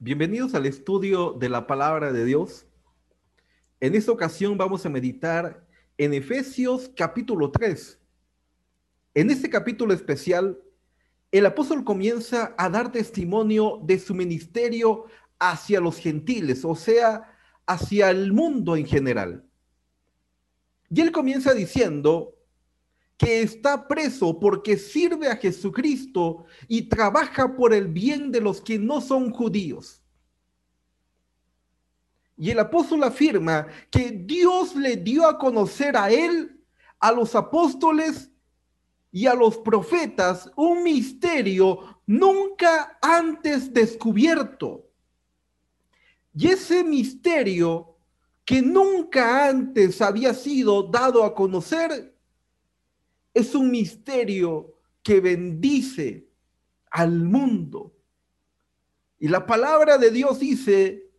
Bienvenidos al estudio de la palabra de Dios. En esta ocasión vamos a meditar en Efesios capítulo 3. En este capítulo especial, el apóstol comienza a dar testimonio de su ministerio hacia los gentiles, o sea, hacia el mundo en general. Y él comienza diciendo que está preso porque sirve a Jesucristo y trabaja por el bien de los que no son judíos. Y el apóstol afirma que Dios le dio a conocer a él, a los apóstoles y a los profetas un misterio nunca antes descubierto. Y ese misterio que nunca antes había sido dado a conocer es un misterio que bendice al mundo. Y la palabra de Dios dice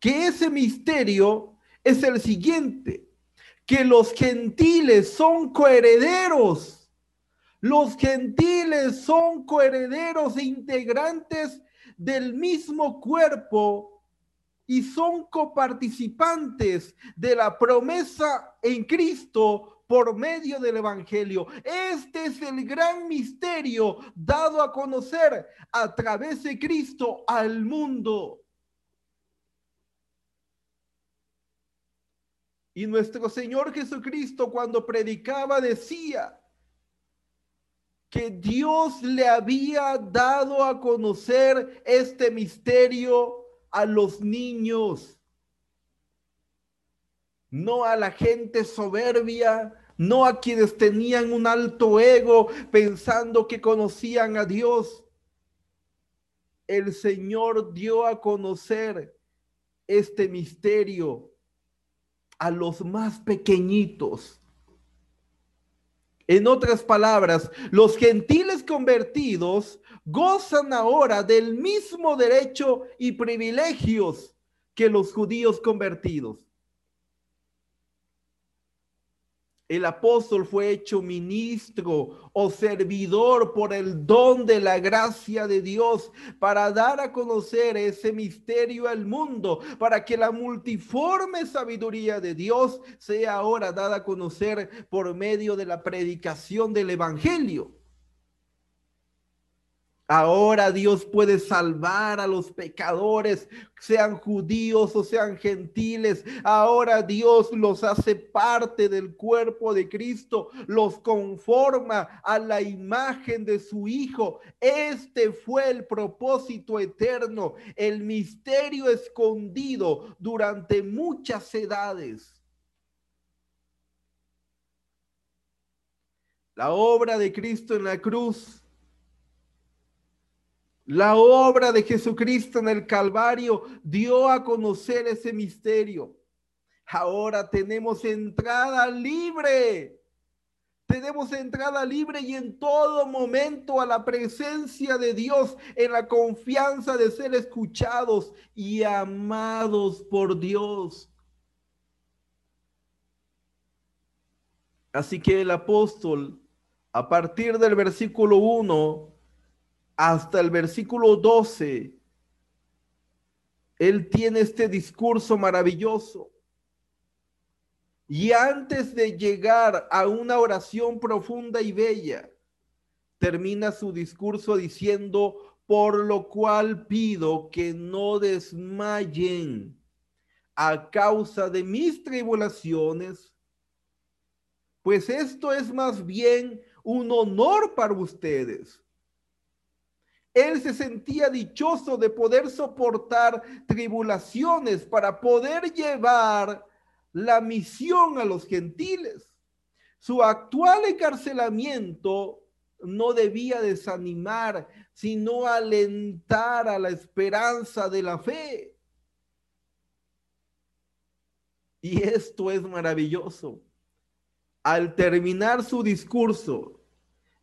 que ese misterio es el siguiente, que los gentiles son coherederos. Los gentiles son coherederos e integrantes del mismo cuerpo y son coparticipantes de la promesa en Cristo por medio del Evangelio. Este es el gran misterio dado a conocer a través de Cristo al mundo. Y nuestro Señor Jesucristo cuando predicaba decía que Dios le había dado a conocer este misterio a los niños, no a la gente soberbia, no a quienes tenían un alto ego pensando que conocían a Dios. El Señor dio a conocer este misterio a los más pequeñitos. En otras palabras, los gentiles convertidos gozan ahora del mismo derecho y privilegios que los judíos convertidos. El apóstol fue hecho ministro o servidor por el don de la gracia de Dios para dar a conocer ese misterio al mundo, para que la multiforme sabiduría de Dios sea ahora dada a conocer por medio de la predicación del Evangelio. Ahora Dios puede salvar a los pecadores, sean judíos o sean gentiles. Ahora Dios los hace parte del cuerpo de Cristo, los conforma a la imagen de su Hijo. Este fue el propósito eterno, el misterio escondido durante muchas edades. La obra de Cristo en la cruz la obra de Jesucristo en el Calvario dio a conocer ese misterio. Ahora tenemos entrada libre. Tenemos entrada libre y en todo momento a la presencia de Dios, en la confianza de ser escuchados y amados por Dios. Así que el apóstol, a partir del versículo 1, hasta el versículo 12, él tiene este discurso maravilloso. Y antes de llegar a una oración profunda y bella, termina su discurso diciendo, por lo cual pido que no desmayen a causa de mis tribulaciones, pues esto es más bien un honor para ustedes él se sentía dichoso de poder soportar tribulaciones para poder llevar la misión a los gentiles. Su actual encarcelamiento no debía desanimar, sino alentar a la esperanza de la fe. Y esto es maravilloso. Al terminar su discurso,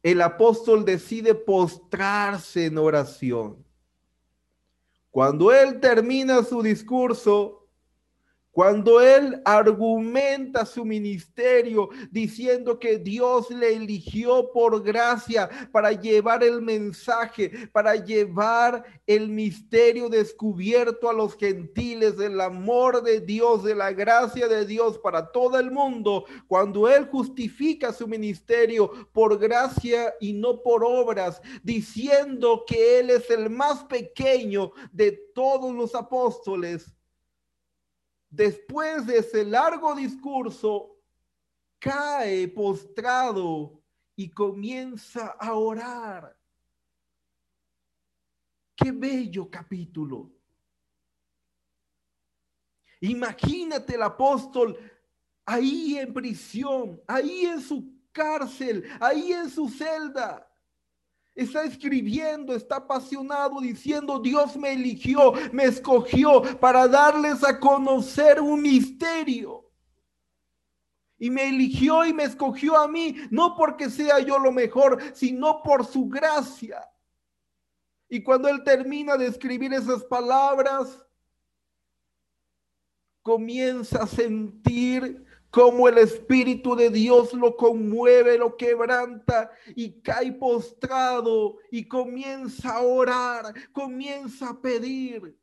el apóstol decide postrarse en oración. Cuando él termina su discurso, Cuando él argumenta su ministerio diciendo que Dios le eligió por gracia para llevar el mensaje, para llevar el misterio descubierto a los gentiles del amor de Dios, de la gracia de Dios para todo el mundo, cuando él justifica su ministerio por gracia y no por obras, diciendo que él es el más pequeño de todos los apóstoles, después de ese largo discurso, cae postrado y comienza a orar. Qué bello capítulo. Imagínate el apóstol ahí en prisión, ahí en su cárcel, ahí en su celda está escribiendo, está apasionado diciendo, Dios me eligió, me escogió para darles a conocer un misterio. Y me eligió y me escogió a mí, no porque sea yo lo mejor, sino por su gracia. Y cuando él termina de escribir esas palabras, comienza a sentir como el Espíritu de Dios lo conmueve, lo quebranta y cae postrado y comienza a orar, comienza a pedir.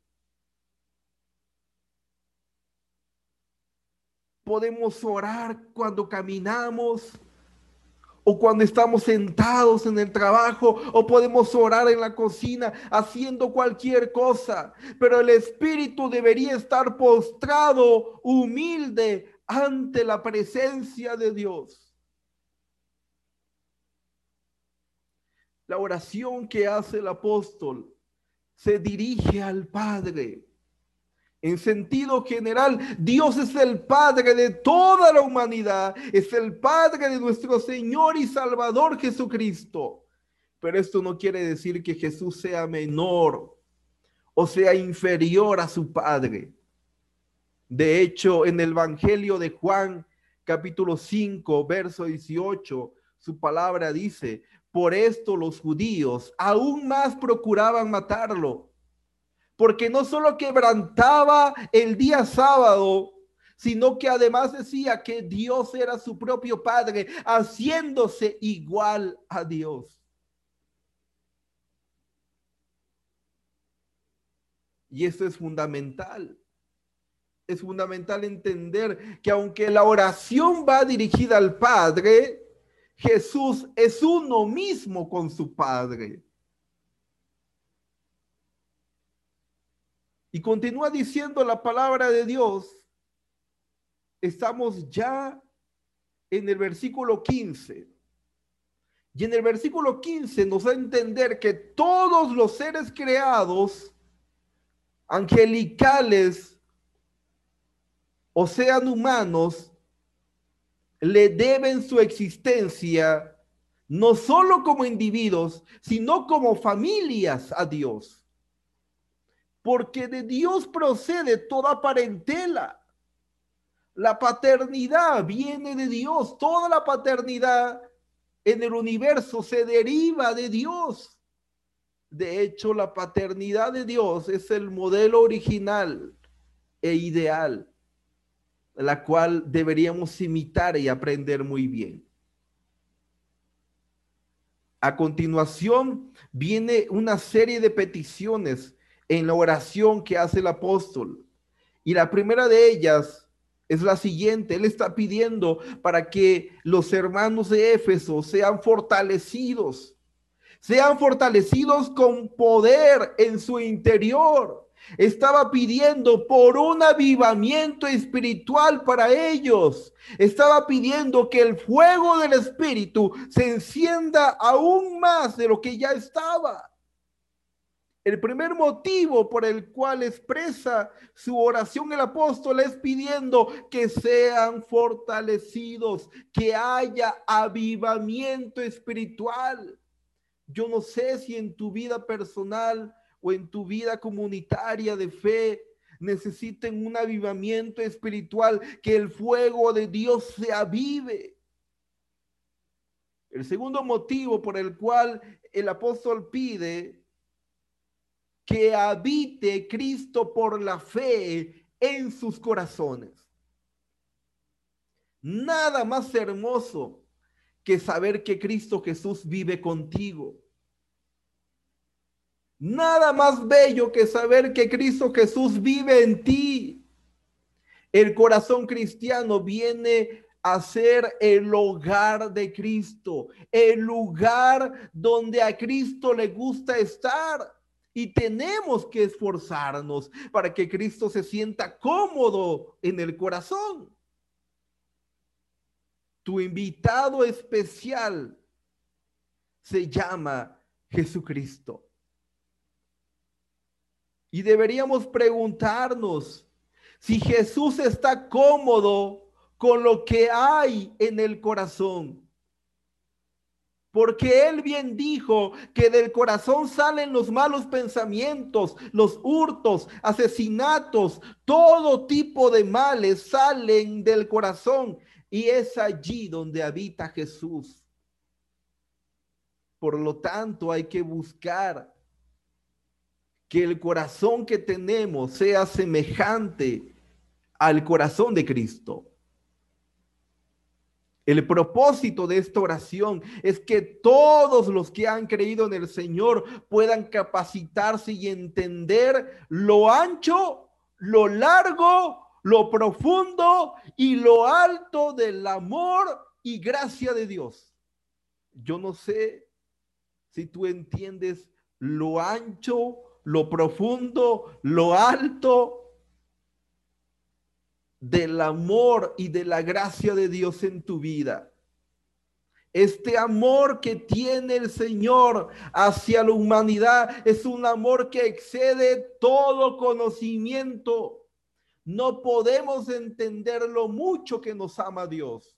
Podemos orar cuando caminamos o cuando estamos sentados en el trabajo o podemos orar en la cocina haciendo cualquier cosa, pero el espíritu debería estar postrado, humilde, ante la presencia de Dios. La oración que hace el apóstol se dirige al Padre. En sentido general, Dios es el Padre de toda la humanidad, es el Padre de nuestro Señor y Salvador Jesucristo. Pero esto no quiere decir que Jesús sea menor o sea inferior a su Padre. De hecho, en el Evangelio de Juan, capítulo 5, verso 18, su palabra dice, por esto los judíos aún más procuraban matarlo, porque no solo quebrantaba el día sábado, sino que además decía que Dios era su propio Padre, haciéndose igual a Dios. Y esto es fundamental es fundamental entender que aunque la oración va dirigida al Padre, Jesús es uno mismo con su Padre. Y continúa diciendo la palabra de Dios. Estamos ya en el versículo 15. Y en el versículo 15 nos da a entender que todos los seres creados, angelicales, o sean humanos, le deben su existencia no solo como individuos, sino como familias a Dios. Porque de Dios procede toda parentela. La paternidad viene de Dios, toda la paternidad en el universo se deriva de Dios. De hecho, la paternidad de Dios es el modelo original e ideal la cual deberíamos imitar y aprender muy bien. A continuación viene una serie de peticiones en la oración que hace el apóstol. Y la primera de ellas es la siguiente. Él está pidiendo para que los hermanos de Éfeso sean fortalecidos, sean fortalecidos con poder en su interior estaba pidiendo por un avivamiento espiritual para ellos. Estaba pidiendo que el fuego del Espíritu se encienda aún más de lo que ya estaba. El primer motivo por el cual expresa su oración el apóstol es pidiendo que sean fortalecidos, que haya avivamiento espiritual. Yo no sé si en tu vida personal o en tu vida comunitaria de fe necesiten un avivamiento espiritual, que el fuego de Dios se avive. El segundo motivo por el cual el apóstol pide que habite Cristo por la fe en sus corazones. Nada más hermoso que saber que Cristo Jesús vive contigo. Nada más bello que saber que Cristo Jesús vive en ti. El corazón cristiano viene a ser el hogar de Cristo, el lugar donde a Cristo le gusta estar. Y tenemos que esforzarnos para que Cristo se sienta cómodo en el corazón. Tu invitado especial se llama Jesucristo. Y deberíamos preguntarnos si Jesús está cómodo con lo que hay en el corazón. Porque él bien dijo que del corazón salen los malos pensamientos, los hurtos, asesinatos, todo tipo de males salen del corazón. Y es allí donde habita Jesús. Por lo tanto, hay que buscar que el corazón que tenemos sea semejante al corazón de Cristo. El propósito de esta oración es que todos los que han creído en el Señor puedan capacitarse y entender lo ancho, lo largo, lo profundo y lo alto del amor y gracia de Dios. Yo no sé si tú entiendes lo ancho, lo profundo, lo alto del amor y de la gracia de Dios en tu vida. Este amor que tiene el Señor hacia la humanidad es un amor que excede todo conocimiento. No podemos entender lo mucho que nos ama Dios.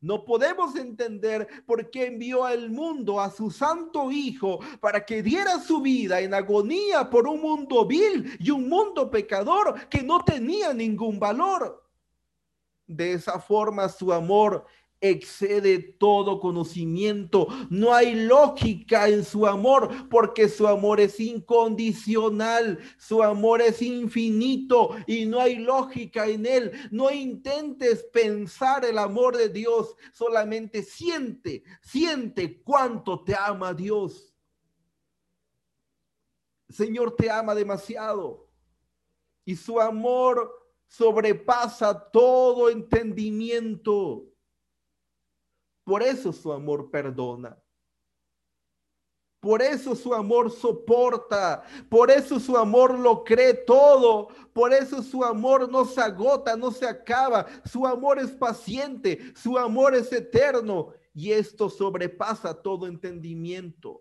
No podemos entender por qué envió al mundo a su santo Hijo para que diera su vida en agonía por un mundo vil y un mundo pecador que no tenía ningún valor. De esa forma su amor excede todo conocimiento. No hay lógica en su amor porque su amor es incondicional, su amor es infinito y no hay lógica en él. No intentes pensar el amor de Dios, solamente siente, siente cuánto te ama Dios. Señor te ama demasiado y su amor sobrepasa todo entendimiento. Por eso su amor perdona. Por eso su amor soporta, por eso su amor lo cree todo, por eso su amor no se agota, no se acaba, su amor es paciente, su amor es eterno. Y esto sobrepasa todo entendimiento.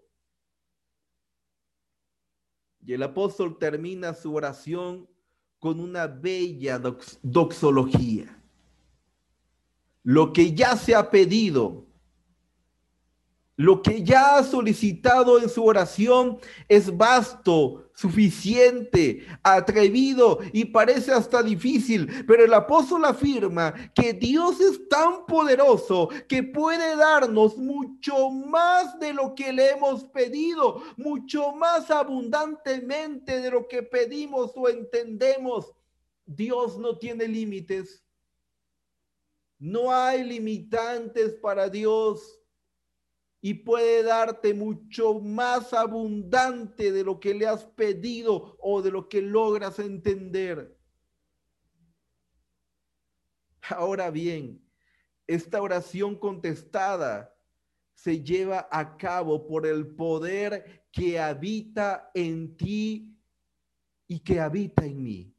Y el apóstol termina su oración con una bella doxología lo que ya se ha pedido, lo que ya ha solicitado en su oración es vasto, suficiente, atrevido y parece hasta difícil, pero el apóstol afirma que Dios es tan poderoso que puede darnos mucho más de lo que le hemos pedido, mucho más abundantemente de lo que pedimos o entendemos. Dios no tiene límites. No hay limitantes para Dios y puede darte mucho más abundante de lo que le has pedido o de lo que logras entender. Ahora bien, esta oración contestada se lleva a cabo por el poder que habita en ti y que habita en mí.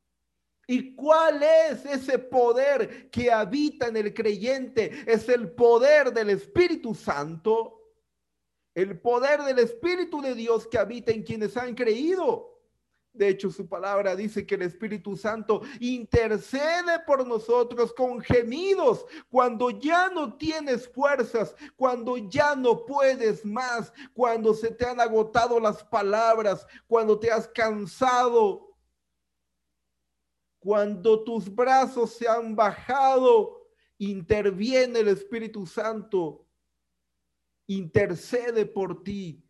¿Y cuál es ese poder que habita en el creyente? Es el poder del Espíritu Santo, el poder del Espíritu de Dios que habita en quienes han creído. De hecho, su palabra dice que el Espíritu Santo intercede por nosotros con gemidos cuando ya no tienes fuerzas, cuando ya no puedes más, cuando se te han agotado las palabras, cuando te has cansado cuando tus brazos se han bajado, interviene el Espíritu Santo, intercede por ti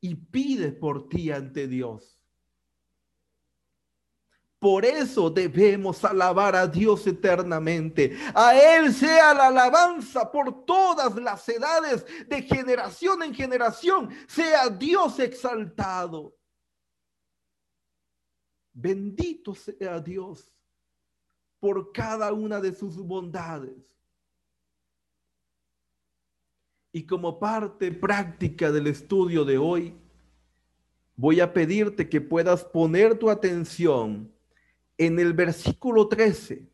y pide por ti ante Dios. Por eso debemos alabar a Dios eternamente. A Él sea la alabanza por todas las edades, de generación en generación. Sea Dios exaltado. Bendito sea Dios por cada una de sus bondades. Y como parte práctica del estudio de hoy, voy a pedirte que puedas poner tu atención en el versículo 13,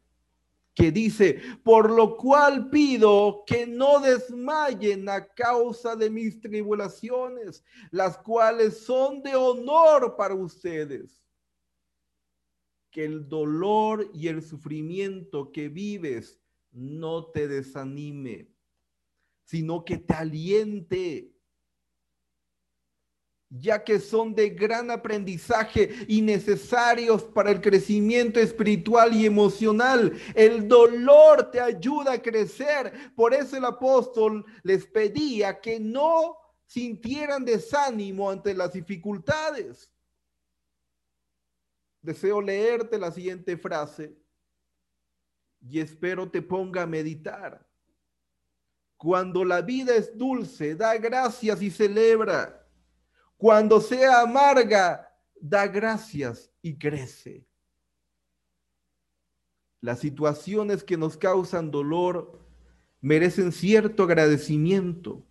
que dice, por lo cual pido que no desmayen a causa de mis tribulaciones, las cuales son de honor para ustedes. Que el dolor y el sufrimiento que vives no te desanime, sino que te aliente ya que son de gran aprendizaje y necesarios para el crecimiento espiritual y emocional. El dolor te ayuda a crecer. Por eso el apóstol les pedía que no sintieran desánimo ante las dificultades. Deseo leerte la siguiente frase y espero te ponga a meditar. Cuando la vida es dulce, da gracias y celebra cuando sea amarga, da gracias y crece. Las situaciones que nos causan dolor merecen cierto agradecimiento,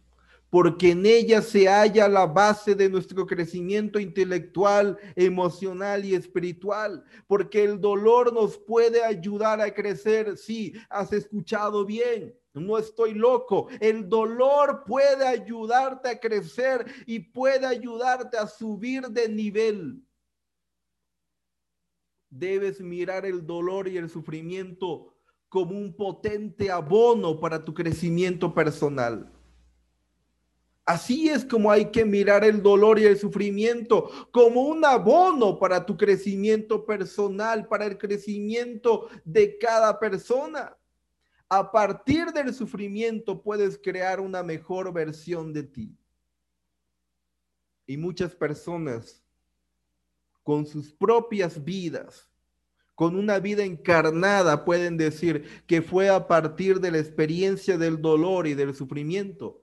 porque en ellas se halla la base de nuestro crecimiento intelectual, emocional y espiritual, porque el dolor nos puede ayudar a crecer. Sí, has escuchado bien no estoy loco. El dolor puede ayudarte a crecer y puede ayudarte a subir de nivel. Debes mirar el dolor y el sufrimiento como un potente abono para tu crecimiento personal. Así es como hay que mirar el dolor y el sufrimiento como un abono para tu crecimiento personal, para el crecimiento de cada persona. A partir del sufrimiento puedes crear una mejor versión de ti. Y muchas personas con sus propias vidas, con una vida encarnada, pueden decir que fue a partir de la experiencia del dolor y del sufrimiento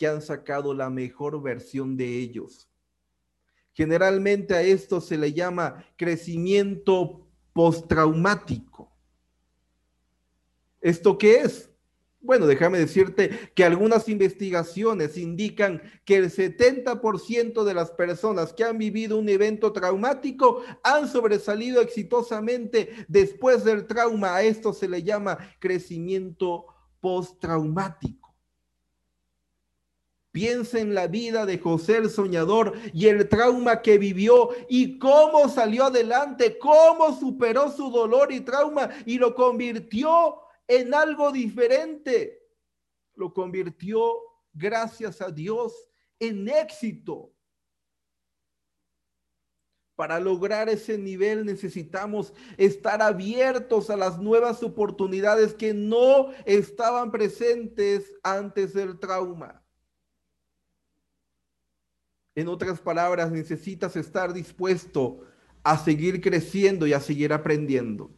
que han sacado la mejor versión de ellos. Generalmente a esto se le llama crecimiento postraumático. ¿Esto qué es? Bueno, déjame decirte que algunas investigaciones indican que el 70% de las personas que han vivido un evento traumático han sobresalido exitosamente después del trauma. A esto se le llama crecimiento postraumático. Piensa en la vida de José el soñador y el trauma que vivió y cómo salió adelante, cómo superó su dolor y trauma y lo convirtió en algo diferente. Lo convirtió, gracias a Dios, en éxito. Para lograr ese nivel necesitamos estar abiertos a las nuevas oportunidades que no estaban presentes antes del trauma. En otras palabras, necesitas estar dispuesto a seguir creciendo y a seguir aprendiendo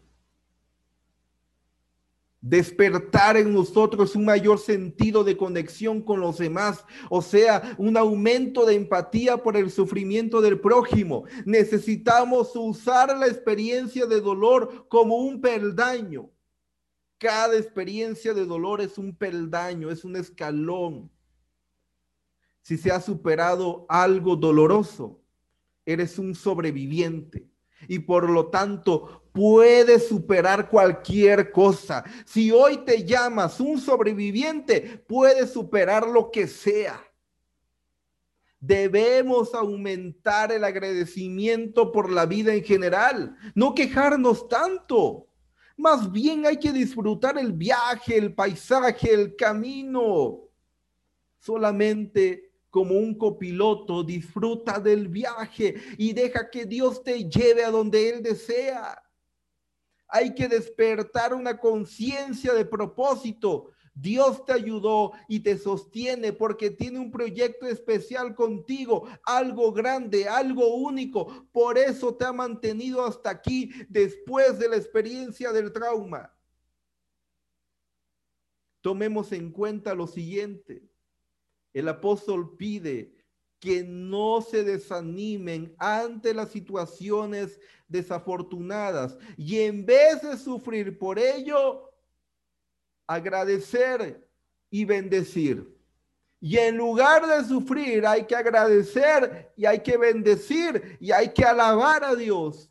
despertar en nosotros un mayor sentido de conexión con los demás, o sea, un aumento de empatía por el sufrimiento del prójimo. Necesitamos usar la experiencia de dolor como un peldaño. Cada experiencia de dolor es un peldaño, es un escalón. Si se ha superado algo doloroso, eres un sobreviviente y por lo tanto puedes superar cualquier cosa. Si hoy te llamas un sobreviviente, puedes superar lo que sea. Debemos aumentar el agradecimiento por la vida en general, no quejarnos tanto. Más bien hay que disfrutar el viaje, el paisaje, el camino. Solamente como un copiloto, disfruta del viaje y deja que Dios te lleve a donde Él desea. Hay que despertar una conciencia de propósito. Dios te ayudó y te sostiene porque tiene un proyecto especial contigo, algo grande, algo único. Por eso te ha mantenido hasta aquí después de la experiencia del trauma. Tomemos en cuenta lo siguiente. El apóstol pide que no se desanimen ante las situaciones desafortunadas y en vez de sufrir por ello, agradecer y bendecir. Y en lugar de sufrir, hay que agradecer y hay que bendecir y hay que alabar a Dios.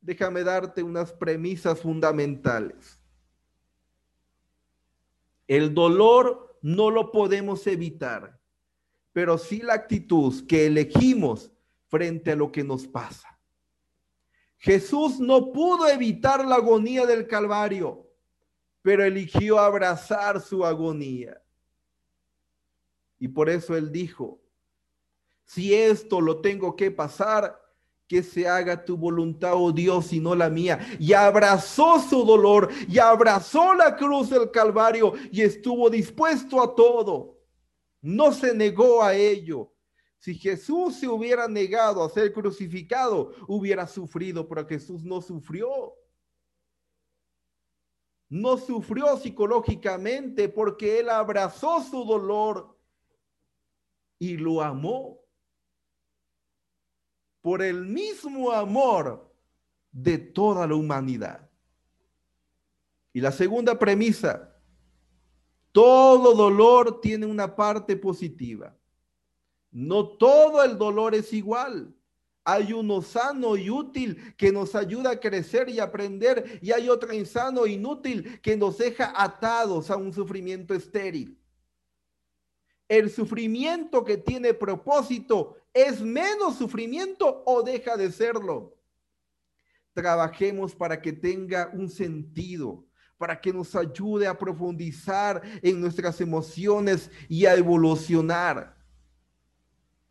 Déjame darte unas premisas fundamentales. El dolor no lo podemos evitar, pero sí la actitud que elegimos frente a lo que nos pasa. Jesús no pudo evitar la agonía del Calvario pero eligió abrazar su agonía. Y por eso él dijo, si esto lo tengo que pasar, que se haga tu voluntad, oh Dios, y no la mía. Y abrazó su dolor, y abrazó la cruz del Calvario, y estuvo dispuesto a todo. No se negó a ello. Si Jesús se hubiera negado a ser crucificado, hubiera sufrido, pero Jesús no sufrió no sufrió psicológicamente porque él abrazó su dolor y lo amó por el mismo amor de toda la humanidad. Y la segunda premisa, todo dolor tiene una parte positiva. No todo el dolor es igual. Hay uno sano y útil que nos ayuda a crecer y aprender y hay otro insano e inútil que nos deja atados a un sufrimiento estéril. El sufrimiento que tiene propósito es menos sufrimiento o deja de serlo. Trabajemos para que tenga un sentido, para que nos ayude a profundizar en nuestras emociones y a evolucionar.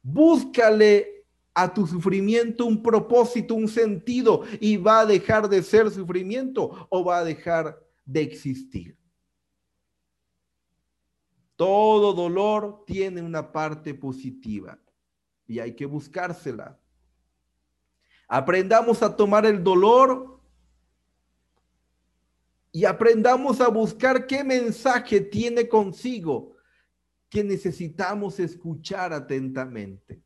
Búscale a tu sufrimiento un propósito, un sentido, y va a dejar de ser sufrimiento o va a dejar de existir. Todo dolor tiene una parte positiva y hay que buscársela. Aprendamos a tomar el dolor y aprendamos a buscar qué mensaje tiene consigo que necesitamos escuchar atentamente.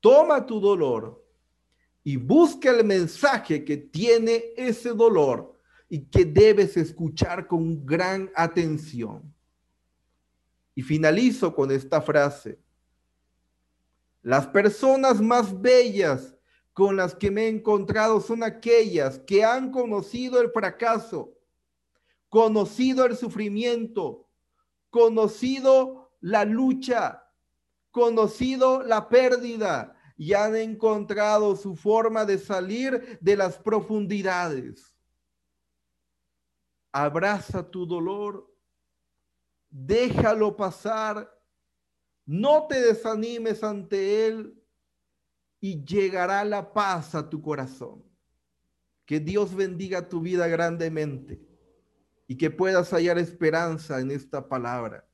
Toma tu dolor y busca el mensaje que tiene ese dolor y que debes escuchar con gran atención. Y finalizo con esta frase. Las personas más bellas con las que me he encontrado son aquellas que han conocido el fracaso, conocido el sufrimiento, conocido la lucha, conocido la pérdida y han encontrado su forma de salir de las profundidades. Abraza tu dolor, déjalo pasar, no te desanimes ante él y llegará la paz a tu corazón. Que Dios bendiga tu vida grandemente y que puedas hallar esperanza en esta palabra.